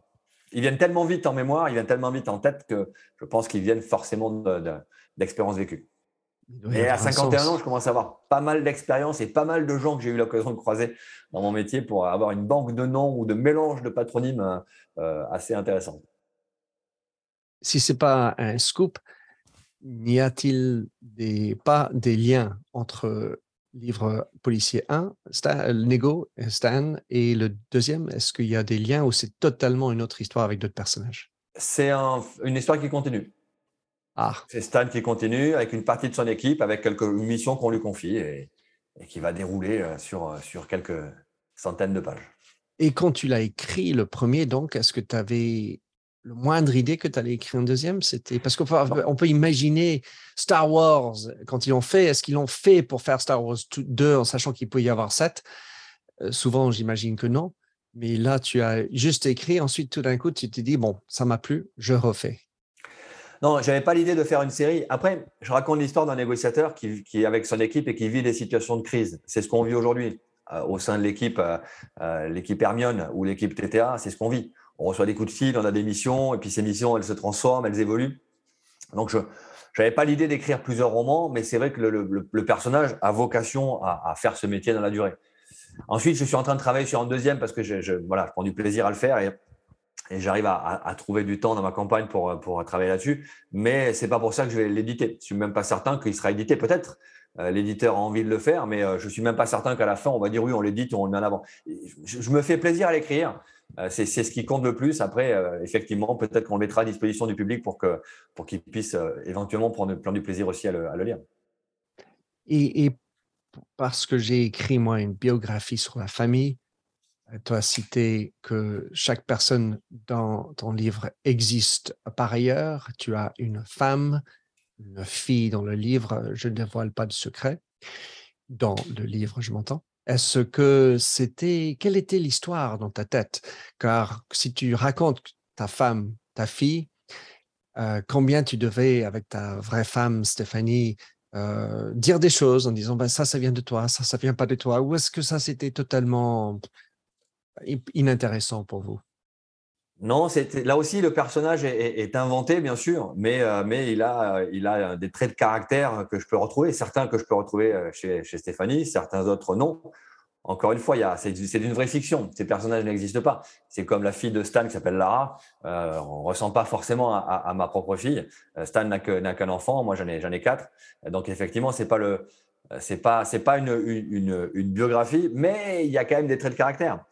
ils viennent tellement vite en mémoire, ils viennent tellement vite en tête que je pense qu'ils viennent forcément d'expériences vécues. Et à 51 ans, je commence à avoir pas mal d'expériences et pas mal de gens que j'ai eu l'occasion de croiser dans mon métier pour avoir une banque de noms ou de mélange de patronymes euh, assez intéressant. Si ce n'est pas un scoop, n'y a-t-il pas des liens entre livre policier 1, Stan, Nego, Stan, et le deuxième, est-ce qu'il y a des liens ou c'est totalement une autre histoire avec d'autres personnages? C'est une histoire qui continue. Ah. C'est Stan qui continue avec une partie de son équipe, avec quelques missions qu'on lui confie et, qui va dérouler euh, sur, euh, sur quelques centaines de pages. Et quand tu l'as écrit, le premier, donc, est-ce que tu avais le moindre idée que tu allais écrire un deuxième C'était parce qu'on peut, on peut imaginer Star Wars quand ils l'ont fait. Est-ce qu'ils l'ont fait pour faire Star Wars 2 en sachant qu'il peut y avoir 7 euh, Souvent, j'imagine que non. Mais là, tu as juste écrit. Ensuite, tout d'un coup, tu t'es dit bon, ça m'a plu, je refais. Non, j'avais pas l'idée de faire une série. Après, je raconte l'histoire d'un négociateur qui, qui est avec son équipe et qui vit des situations de crise. C'est ce qu'on vit aujourd'hui euh, au sein de l'équipe, euh, l'équipe Hermione ou l'équipe TTA. C'est ce qu'on vit on reçoit des coups de fil, on a des missions, et puis ces missions, elles se transforment, elles évoluent. Donc, je n'avais pas l'idée d'écrire plusieurs romans, mais c'est vrai que le, personnage a vocation à, faire ce métier dans la durée. Ensuite, je suis en train de travailler sur un deuxième parce que je, voilà, je prends du plaisir à le faire et, j'arrive à, trouver du temps dans ma campagne pour, travailler là-dessus. Mais c'est pas pour ça que je vais l'éditer. Je suis même pas certain qu'il sera édité. Peut-être euh, l'éditeur a envie de le faire, mais euh, je suis même pas certain qu'à la fin on va dire oui, on l'édite, on le met en avant. je me fais plaisir à l'écrire. Euh, c'est ce qui compte le plus. Après, euh, effectivement, peut-être qu'on le mettra à disposition du public pour qu'il puisse euh, éventuellement prendre, plein du plaisir aussi à le, lire. Et, parce que j'ai écrit, moi, une biographie sur la famille, tu as cité que chaque personne dans ton livre existe par ailleurs. Tu as une femme, une fille dans le livre, je ne dévoile pas de secret. Dans le livre, je m'entends. Est-ce que c'était, quelle était l'histoire dans ta tête? Car si tu racontes ta femme, ta fille, euh, combien tu devais, avec ta vraie femme, Stéphanie, euh, dire des choses en disant ben, ça, ça vient de toi, ça, ça vient pas de toi Ou est-ce que ça, c'était totalement inintéressant pour vous? Non, là aussi le personnage est, inventé bien sûr, mais, euh, il, a, il a des traits de caractère que je peux retrouver, certains que je peux retrouver euh, chez, Stéphanie, certains autres non. Encore une fois, c'est d'une vraie fiction. Ces personnages n'existent pas. C'est comme la fille de Stan qui s'appelle Lara. Euh, on ressent pas forcément à, ma propre fille. Euh, Stan n'a qu'un enfant, moi j'en ai, quatre. Donc effectivement, le, c'est pas, une, une, biographie, mais il y a quand même des traits de caractère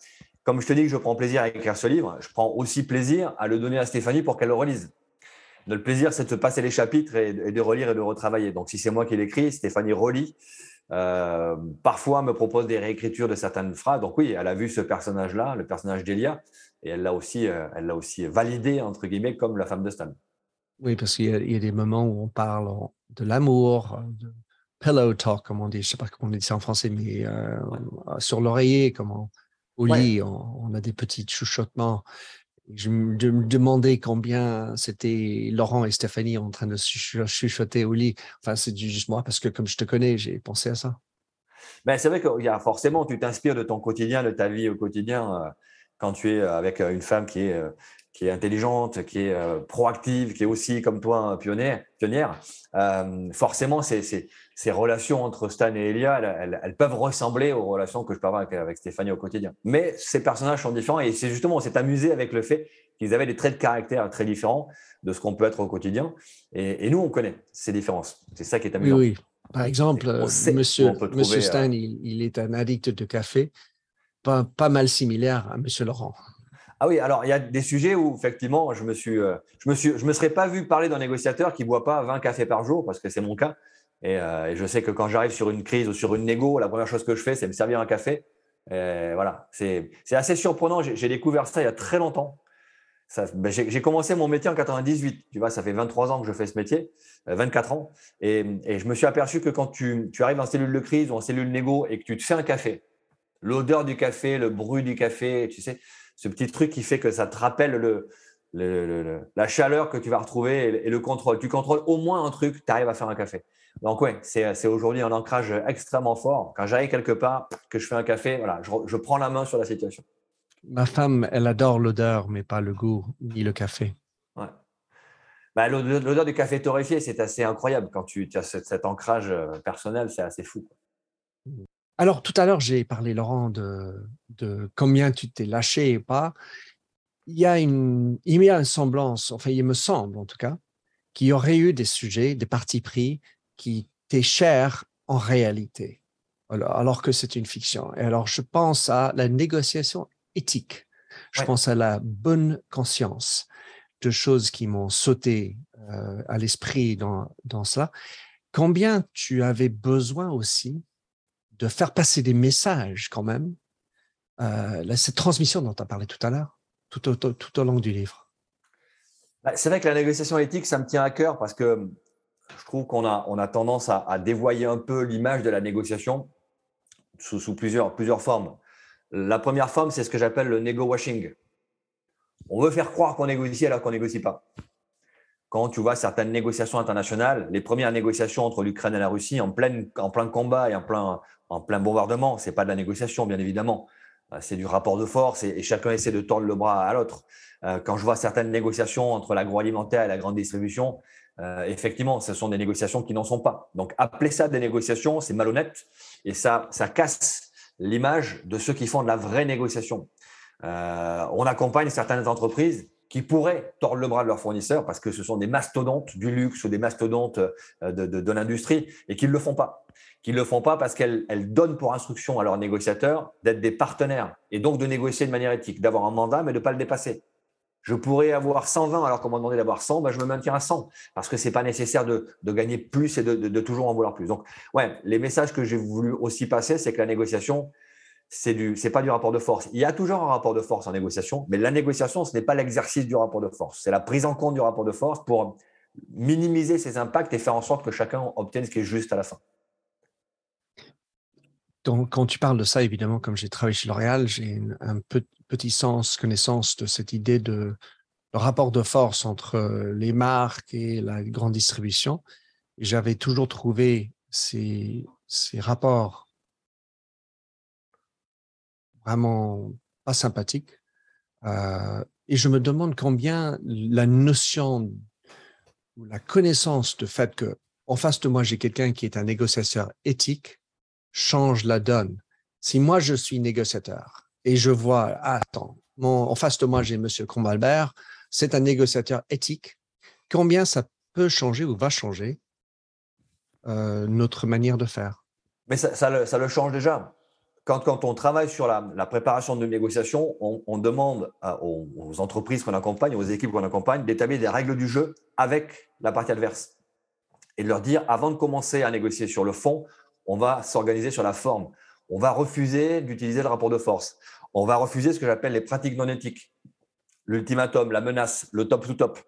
comme je te dis que je prends plaisir à écrire ce livre, je prends aussi plaisir à le donner à Stéphanie pour qu'elle le relise. Le plaisir, c'est de passer les chapitres et, de relire et de retravailler. Donc, si c'est moi qui l'écris, Stéphanie relit. Euh, parfois, me propose des réécritures de certaines phrases. Donc, oui, elle a vu ce personnage-là, le personnage d'Elia, et elle l'a aussi, euh, elle l'a aussi validé, entre guillemets, comme la femme de Stan. Oui, parce qu'il y, a des moments où on parle de l'amour, de pillow talk, comme on dit, je ne sais pas comment on dit ça en français, mais euh, sur l'oreiller, comment au lit, on, a des petits chuchotements. Je me, demandais combien c'était Laurent et Stéphanie en train de chuchoter au lit. Enfin, c'est juste moi parce que comme je te connais, j'ai pensé à ça. Ben, c'est vrai qu'il y a forcément, tu t'inspires de ton quotidien, de ta vie au quotidien, euh, quand tu es avec euh, une femme qui est, euh, qui est intelligente, qui est euh, proactive, qui est aussi, comme toi, pionnière, pionnière euh, forcément, ces, ces, relations entre Stan et Elia, elles, peuvent ressembler aux relations que je peux avoir avec, Stéphanie au quotidien. Mais ces personnages sont différents et c'est justement, on s'est amusé avec le fait qu'ils avaient des traits de caractère très différents de ce qu'on peut être au quotidien. Et, nous, on connaît ces différences. C'est ça qui est amusant. Oui, oui. Par exemple, monsieur, monsieur Stan, il, il, est un addict de café, pas, pas mal similaire à monsieur Laurent. Ah oui, alors il y a des sujets où effectivement, je me suis, euh, je me suis, je me serais pas vu parler d'un négociateur qui boit pas 20 cafés par jour parce que c'est mon cas. Euh, et, je sais que quand j'arrive sur une crise ou sur une négo, la première chose que je fais, c'est me servir un café. Voilà, c'est assez surprenant. J'ai découvert ça il y a très longtemps. Ben, j'ai commencé mon métier en 98. Tu vois, ça fait 23 ans que je fais ce métier, 24 euh, ans. Et, et je me suis aperçu que quand tu, tu, arrives en cellule de crise ou en cellule négo et que tu te fais un café, l'odeur du café, le bruit du café, tu sais, ce petit truc qui fait que ça te rappelle le, la chaleur que tu vas retrouver et, le contrôle. Tu contrôles au moins un truc, tu arrives à faire un café. Donc, oui, c'est aujourd'hui un ancrage extrêmement fort. Quand j'arrive quelque part, que je fais un café, voilà, je, prends la main sur la situation. Ma femme, elle adore l'odeur, mais pas le goût, ni le café. Ouais. Bah, l'odeur du café torréfié, c'est assez incroyable. Quand tu, as cet, ancrage euh, personnel, c'est assez fou. Alors, tout à l'heure, j'ai parlé, Laurent, de, de combien tu t'es lâché et pas. Il y, a une, il y a une semblance, enfin, il me semble en tout cas, qu'il y aurait eu des sujets, des partis pris qui t'étaient chers en réalité, alors, que c'est une fiction. Et alors, je pense à la négociation éthique. Je pense à la bonne conscience de choses qui m'ont sauté euh, à l'esprit dans, dans cela. Combien tu avais besoin aussi de faire passer des messages quand même, euh, cette transmission dont tu as parlé tout à l'heure, tout au, long du livre. Bah, c'est vrai que la négociation éthique, ça me tient à cœur parce que je trouve qu'on a, tendance à, dévoyer un peu l'image de la négociation sous, plusieurs, formes. La première forme, c'est ce que j'appelle le nego washing. On veut faire croire qu'on négocie alors qu'on négocie pas. Quand tu vois certaines négociations internationales, les premières négociations entre l'Ukraine et la Russie en plein combat et en plein, en plein bombardement. C'est pas de la négociation, bien évidemment. Euh, c'est du rapport de force et, chacun essaie de tordre le bras à l'autre. Euh, quand je vois certaines négociations entre l'agroalimentaire et la grande distribution, euh, effectivement, ce sont des négociations qui n'en sont pas. Donc, appeler ça des négociations, c'est malhonnête et ça, ça casse l'image de ceux qui font de la vraie négociation. on accompagne certaines entreprises qui pourraient tordre le bras de leurs fournisseurs parce que ce sont des mastodontes du luxe ou des mastodontes de, de, de l'industrie et qui ne le font pas qui ne le font pas parce qu'elles donnent pour instruction à leurs négociateurs d'être des partenaires et donc de négocier de manière éthique, d'avoir un mandat mais de ne pas le dépasser. Je pourrais avoir 120 alors qu'on m'a demandé d'avoir 100, ben je me maintiens à 100 parce que ce n'est pas nécessaire de, gagner plus et de, toujours en vouloir plus. Donc, ouais, les messages que j'ai voulu aussi passer, c'est que la négociation, c'est du, c'est pas du rapport de force. Il y a toujours un rapport de force en négociation, mais la négociation, ce n'est pas l'exercice du rapport de force. C'est la prise en compte du rapport de force pour minimiser ses impacts et faire en sorte que chacun obtienne ce qui est juste à la fin quand tu parles de ça, évidemment, comme j'ai travaillé chez L'Oréal, j'ai un petit sens, connaissance de cette idée de rapport de force entre euh, les marques et la grande distribution. J'avais toujours trouvé ces, rapports vraiment pas sympathiques. Euh, et je me demande combien la notion ou la connaissance de fait que en face de moi, j'ai quelqu'un qui est un négociateur éthique, change la donne. Si moi, je suis négociateur et je vois, attends, en face de moi, j'ai M. Combalbert, c'est un négociateur éthique, combien ça peut changer ou va changer euh, notre manière de faire? Mais ça, le, change déjà. Quand, quand, on travaille sur la, préparation de négociation, on, demande aux, aux, entreprises qu'on accompagne, aux équipes qu'on accompagne, d'établir des règles du jeu avec la partie adverse et de leur dire, avant de commencer à négocier sur le fond, on va s'organiser sur la forme. On va refuser d'utiliser le rapport de force. On va refuser ce que j'appelle les pratiques non éthiques. L'ultimatum, la menace, le top to top,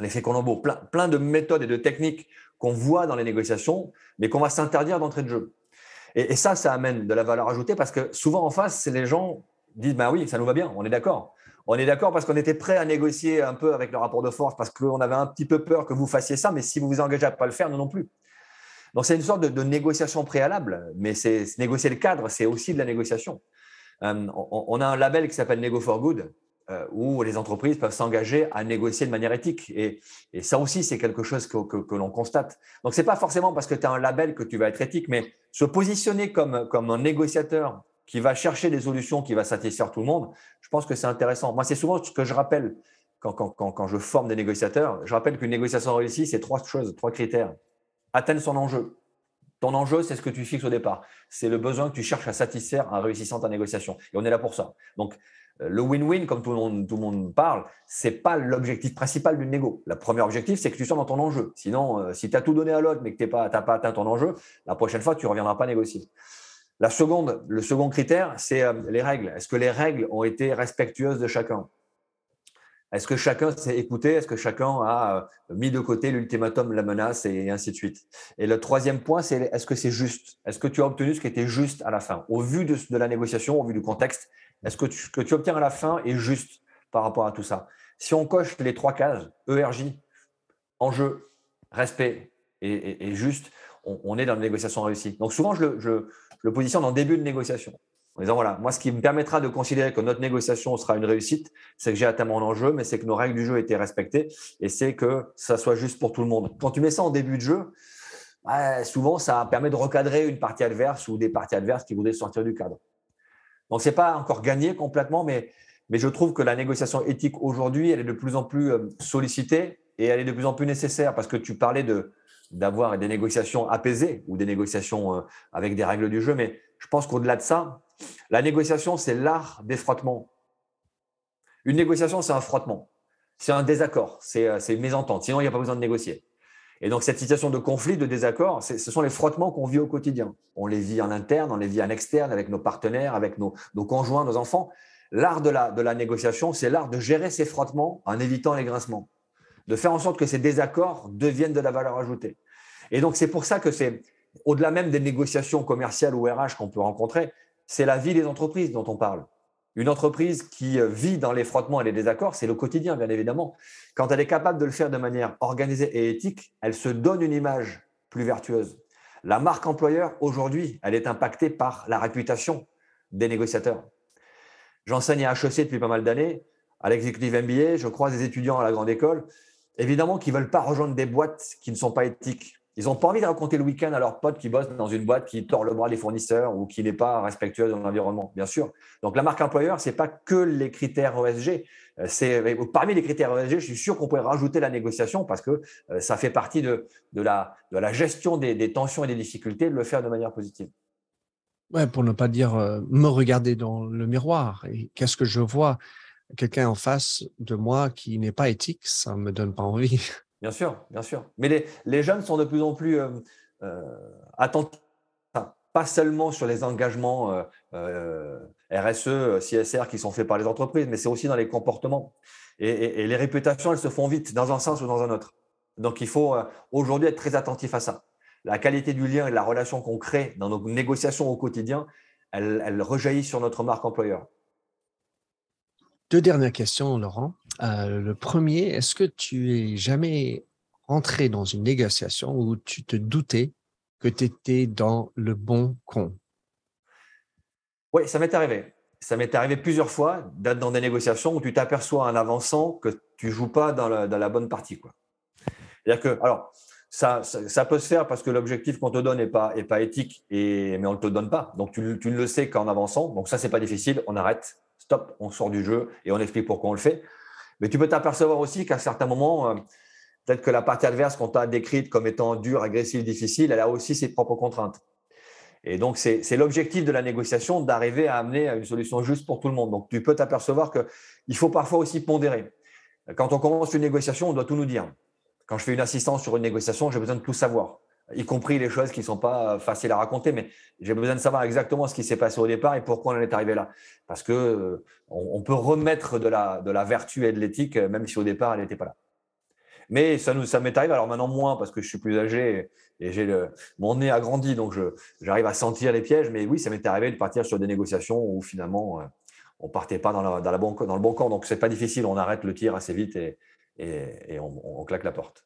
l'effet Colombo, plein, de méthodes et de techniques qu'on voit dans les négociations, mais qu'on va s'interdire d'entrée de jeu. Et, ça, ça amène de la valeur ajoutée parce que souvent en face, les gens disent ben oui, ça nous va bien, on est d'accord. On est d'accord parce qu'on était prêt à négocier un peu avec le rapport de force parce qu'on avait un petit peu peur que vous fassiez ça, mais si vous vous engagez à ne pas le faire, nous non plus. Donc, c'est une sorte de, négociation préalable, mais c'est négocier le cadre, c'est aussi de la négociation. Euh, on, a un label qui s'appelle Nego for Good, euh, où les entreprises peuvent s'engager à négocier de manière éthique. Et, ça aussi, c'est quelque chose que, l'on constate. Donc, ce n'est pas forcément parce que tu as un label que tu vas être éthique, mais se positionner comme, un négociateur qui va chercher des solutions qui va satisfaire tout le monde, je pense que c'est intéressant. Moi, c'est souvent ce que je rappelle quand, je forme des négociateurs. Je rappelle qu'une négociation réussie, c'est trois choses, trois critères. Atteindre son enjeu. Ton enjeu, c'est ce que tu fixes au départ. C'est le besoin que tu cherches à satisfaire en réussissant ta négociation. Et on est là pour ça. Donc, euh, le win-win, comme tout le monde, tout le monde parle, c'est pas l'objectif principal d'une négo. Le premier objectif, c'est que tu sois dans ton enjeu. Sinon, euh, si tu as tout donné à l'autre, mais que tu n'as pas, pas, atteint ton enjeu, la prochaine fois, tu ne reviendras pas négocier. La seconde, le second critère, c'est euh, les règles. Est-ce que les règles ont été respectueuses de chacun? Est-ce que chacun s'est écouté? Est-ce que chacun a mis de côté l'ultimatum, la menace et ainsi de suite? Et le troisième point, c'est est-ce que c'est juste? Est-ce que tu as obtenu ce qui était juste à la fin? Au vu de, de la négociation, au vu du contexte, est-ce que ce que tu obtiens à la fin est juste par rapport à tout ça? Si on coche les trois cases, ERJ, enjeu, respect et, juste, on, est dans une négociation réussie. Donc souvent, je le, positionne en début de négociation. En disant, voilà, moi, ce qui me permettra de considérer que notre négociation sera une réussite, c'est que j'ai atteint mon enjeu, mais c'est que nos règles du jeu étaient respectées et c'est que ça soit juste pour tout le monde. Quand tu mets ça en début de jeu, bah, souvent, ça permet de recadrer une partie adverse ou des parties adverses qui voudraient sortir du cadre. Donc, ce n'est pas encore gagné complètement, mais, mais je trouve que la négociation éthique aujourd'hui, elle est de plus en plus euh, sollicitée et elle est de plus en plus nécessaire parce que tu parlais d'avoir des négociations apaisées ou des négociations euh, avec des règles du jeu, mais je pense qu'au-delà de ça, la négociation, c'est l'art des frottements. Une négociation, c'est un frottement, c'est un désaccord, c'est, euh, une mésentente, sinon il n'y a pas besoin de négocier. Et donc, cette situation de conflit, de désaccord, ce sont les frottements qu'on vit au quotidien. On les vit en interne, on les vit en externe, avec nos partenaires, avec nos, conjoints, nos enfants. L'art de la, de la négociation, c'est l'art de gérer ces frottements en évitant les grincements, de faire en sorte que ces désaccords deviennent de la valeur ajoutée. Et donc, c'est pour ça que c'est, au-delà même des négociations commerciales ou RH qu'on peut rencontrer, c'est la vie des entreprises dont on parle. Une entreprise qui euh, vit dans les frottements et les désaccords, c'est le quotidien, bien évidemment. Quand elle est capable de le faire de manière organisée et éthique, elle se donne une image plus vertueuse. La marque employeur, aujourd'hui, elle est impactée par la réputation des négociateurs. J'enseigne à HEC depuis pas mal d'années. À l'exécutif MBA, je croise des étudiants à la grande école, évidemment, qui ne veulent pas rejoindre des boîtes qui ne sont pas éthiques. Ils n'ont pas envie de raconter le week-end à leurs potes qui bossent dans une boîte qui tord le bras des fournisseurs ou qui n'est pas respectueuse de l'environnement, bien sûr. Donc la marque employeur, ce n'est pas que les critères ESG. Euh, c'est parmi les critères ESG, je suis sûr qu'on pourrait rajouter la négociation parce que euh, ça fait partie de, la, gestion des, tensions et des difficultés de le faire de manière positive. Ouais, pour ne pas dire euh, me regarder dans le miroir qu'est-ce que je vois? Quelqu'un en face de moi qui n'est pas éthique, ça me donne pas envie. Bien sûr, bien sûr. Mais les, jeunes sont de plus en plus euh, euh, attentifs, pas seulement sur les engagements euh, RSE, CSR qui sont faits par les entreprises, mais c'est aussi dans les comportements. Et, les réputations, elles se font vite dans un sens ou dans un autre. Donc il faut aujourd'hui être très attentif à ça. La qualité du lien et la relation qu'on crée dans nos négociations au quotidien, elle, elle rejaillit sur notre marque employeur. Deux dernières questions, Laurent. Euh, le premier, est-ce que tu es jamais entré dans une négociation où tu te doutais que tu étais dans le bon con? Oui, ça m'est arrivé. Ça m'est arrivé plusieurs fois d'être dans des négociations où tu t'aperçois en avançant que tu joues pas dans la, bonne partie. Que, alors, ça, peut se faire parce que l'objectif qu'on te donne n'est pas, est pas éthique, et, mais on ne te donne pas. Donc, tu, tu ne le sais qu'en avançant. Donc, ça, c'est pas difficile. On arrête stop, on sort du jeu et on explique pourquoi on le fait. Mais tu peux t'apercevoir aussi qu'à certains moments, euh, peut-être que la partie adverse qu'on t'a décrite comme étant dure, agressive, difficile, elle a aussi ses propres contraintes. Et donc, c'est l'objectif de la négociation d'arriver à amener à une solution juste pour tout le monde. Donc, tu peux t'apercevoir qu'il faut parfois aussi pondérer. Quand on commence une négociation, on doit tout nous dire. Quand je fais une assistance sur une négociation, j'ai besoin de tout savoir y compris les choses qui ne sont pas faciles à raconter, mais j'ai besoin de savoir exactement ce qui s'est passé au départ et pourquoi on en est arrivé là. Parce que euh, on, peut remettre de la, vertu et de l'éthique, même si au départ, elle n'était pas là. Mais ça, nous, ça m'est arrivé, alors maintenant moins parce que je suis plus âgé et j'ai le, mon nez a grandi, donc j'arrive à sentir les pièges. Mais oui, ça m'est arrivé de partir sur des négociations où finalement, euh, on partait pas dans, la, le bon camp. Donc, ce n'est pas difficile, on arrête le tir assez vite et, on claque la porte.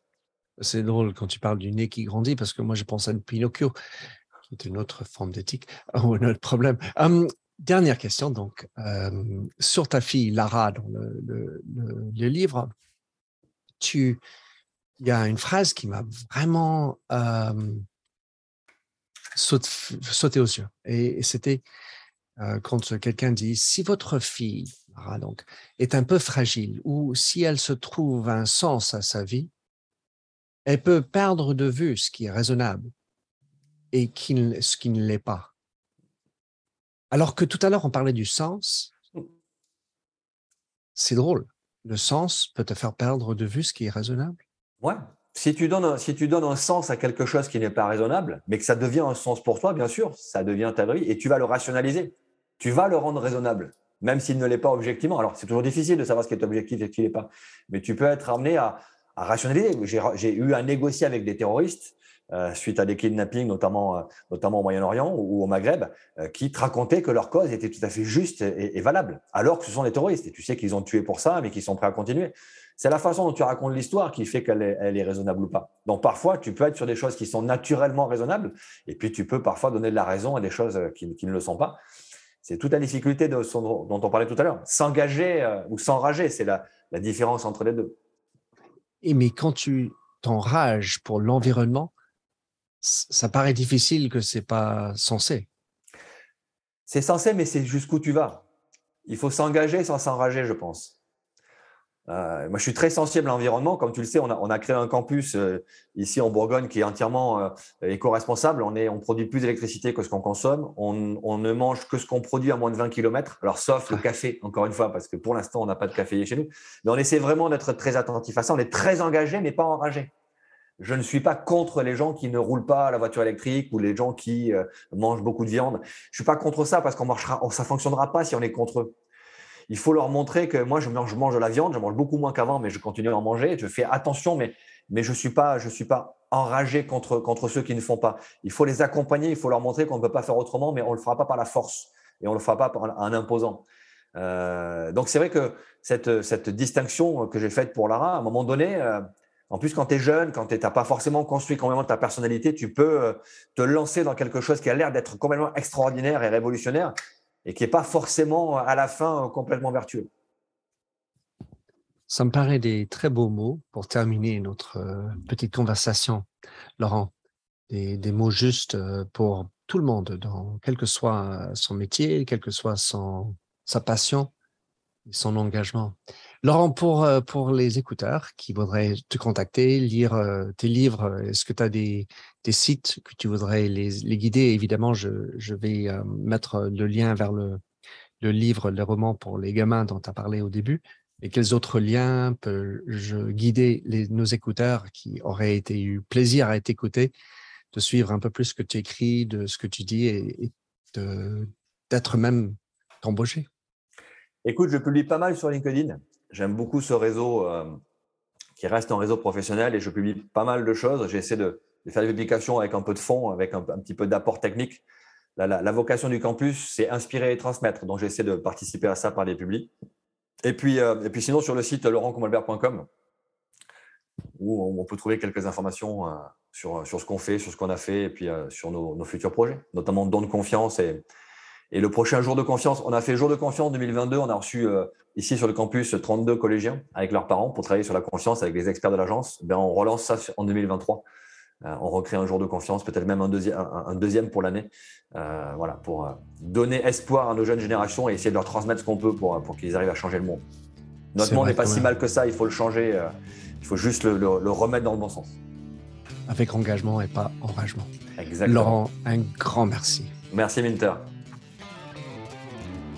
C'est drôle quand tu parles du nez qui grandit, parce que moi, je pense à Pinocchio, qui est une autre forme d'éthique, ou un autre problème. dernière question, donc, sur ta fille Lara, dans le, livre, tu, il y a une phrase qui m'a vraiment sauté, aux yeux. Et, c'était quand quelqu'un dit si votre fille Lara, donc, est un peu fragile ou si elle se trouve un sens à sa vie, elle peut perdre de vue ce qui est raisonnable et ce qui ne l'est pas. Alors que tout à l'heure, on parlait du sens. C'est drôle. Le sens peut te faire perdre de vue ce qui est raisonnable. Ouais. Si tu, donnes un, si tu donnes un sens à quelque chose qui n'est pas raisonnable, mais que ça devient un sens pour toi, bien sûr, ça devient ta vie et tu vas le rationaliser. Tu vas le rendre raisonnable, même s'il ne l'est pas objectivement. Alors, c'est toujours difficile de savoir ce qui est objectif et ce qui n'est pas. Mais tu peux être amené à, à rationaliser. J'ai eu à négocier avec des terroristes euh, suite à des kidnappings, notamment, euh, notamment au Moyen-Orient ou, au Maghreb, euh, qui te racontaient que leur cause était tout à fait juste et, valable, alors que ce sont des terroristes. Et tu sais qu'ils ont tué pour ça, mais qu'ils sont prêts à continuer. C'est la façon dont tu racontes l'histoire qui fait qu'elle est, elle est, raisonnable ou pas. Donc parfois, tu peux être sur des choses qui sont naturellement raisonnables, et puis tu peux parfois donner de la raison à des choses qui, ne le sont pas. C'est toute la difficulté de dont on parlait tout à l'heure. S'engager ou s'enrager, c'est la, la différence entre les deux. Mais quand tu t'enrages pour l'environnement, ça paraît difficile que c'est pas censé. C'est censé, mais c'est jusqu'où tu vas. Il faut s'engager sans s'enrager, je pense. Euh, moi, je suis très sensible à l'environnement. Comme tu le sais, on a, créé un campus euh, ici en Bourgogne qui est entièrement euh, éco-responsable. On, produit plus d'électricité que ce qu'on consomme. On, ne mange que ce qu'on produit à moins de 20 km. Alors, sauf le café, encore une fois, parce que pour l'instant, on n'a pas de café chez nous. Mais on essaie vraiment d'être très attentif à ça. On est très engagé, mais pas enragé je ne suis pas contre les gens qui ne roulent pas la voiture électrique ou les gens qui mangent beaucoup de viande. Je suis pas contre ça parce qu'on marchera, ça fonctionnera pas si on est contre eux. Il faut leur montrer que moi, je mange, de la viande, je mange beaucoup moins qu'avant, mais je continue à en manger. Je fais attention, mais, je je suis pas enragé contre, ceux qui ne font pas. Il faut les accompagner, il faut leur montrer qu'on ne peut pas faire autrement, mais on le fera pas par la force et on le fera pas en imposant. Euh, donc c'est vrai que cette, cette distinction que j'ai faite pour Lara, à un moment donné, euh, en plus, quand tu es jeune, quand tu n'as pas forcément construit complètement ta personnalité, tu peux euh, te lancer dans quelque chose qui a l'air d'être complètement extraordinaire et révolutionnaire et qui n'est pas forcément à la fin complètement vertueux. Ça me paraît des très beaux mots pour terminer notre euh, petite conversation, Laurent. Des, mots justes euh, pour tout le monde, dans, quel que soit son métier, quel que soit son, sa passion son engagement. Laurent, pour, euh, pour les écouteurs qui voudraient te contacter, lire euh, tes livres, euh, est-ce que tu as des, sites que tu voudrais les, guider? Évidemment, je, je vais mettre le lien vers le, le livre, le roman pour les gamins dont tu as parlé au début. Et quels autres liens peux-je guider les, nos écouteurs qui auraient été, eu plaisir à t'écouter, de suivre un peu plus ce que tu écris, de ce que tu dis et, et d'être même embauché? Écoute, je publie pas mal sur LinkedIn. J'aime beaucoup ce réseau euh, qui reste un réseau professionnel et je publie pas mal de choses. J'essaie de, de, faire des publications avec un peu de fond, avec un, petit peu d'apport technique. La, vocation du campus, c'est inspirer et transmettre. Donc, j'essaie de participer à ça par des publics. Et puis, euh, et puis sinon, sur le site laurentcomalbert.com, où on, peut trouver quelques informations euh, sur, sur ce qu'on fait, sur ce qu'on a fait, et puis sur nos, nos, futurs projets, notamment Don de confiance et, et le prochain jour de confiance, on a fait jour de confiance 2022. On a reçu euh, ici sur le campus 32 collégiens avec leurs parents pour travailler sur la confiance avec les experts de l'agence. Ben, on relance ça en 2023. Euh, on recrée un jour de confiance, peut-être même un, deuxième, un, deuxième pour l'année. Euh, voilà, pour donner espoir à nos jeunes générations et essayer de leur transmettre ce qu'on peut pour, pour qu'ils arrivent à changer le monde. Notre monde n'est pas si mal que ça, il faut le changer, il faut juste le, le, remettre dans le bon sens. Avec engagement et pas enragement. Exactement. Laurent, un grand merci. Merci Minter.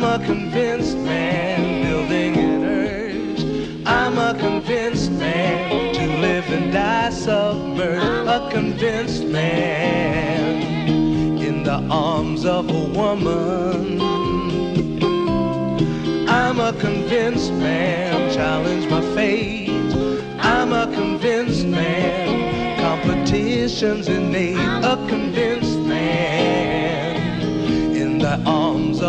I'm a convinced man building an urge. I'm a convinced man to live and die submerged. A convinced man in the arms of a woman. I'm a convinced man, challenge my fate. I'm a convinced man, competition's innate. A convinced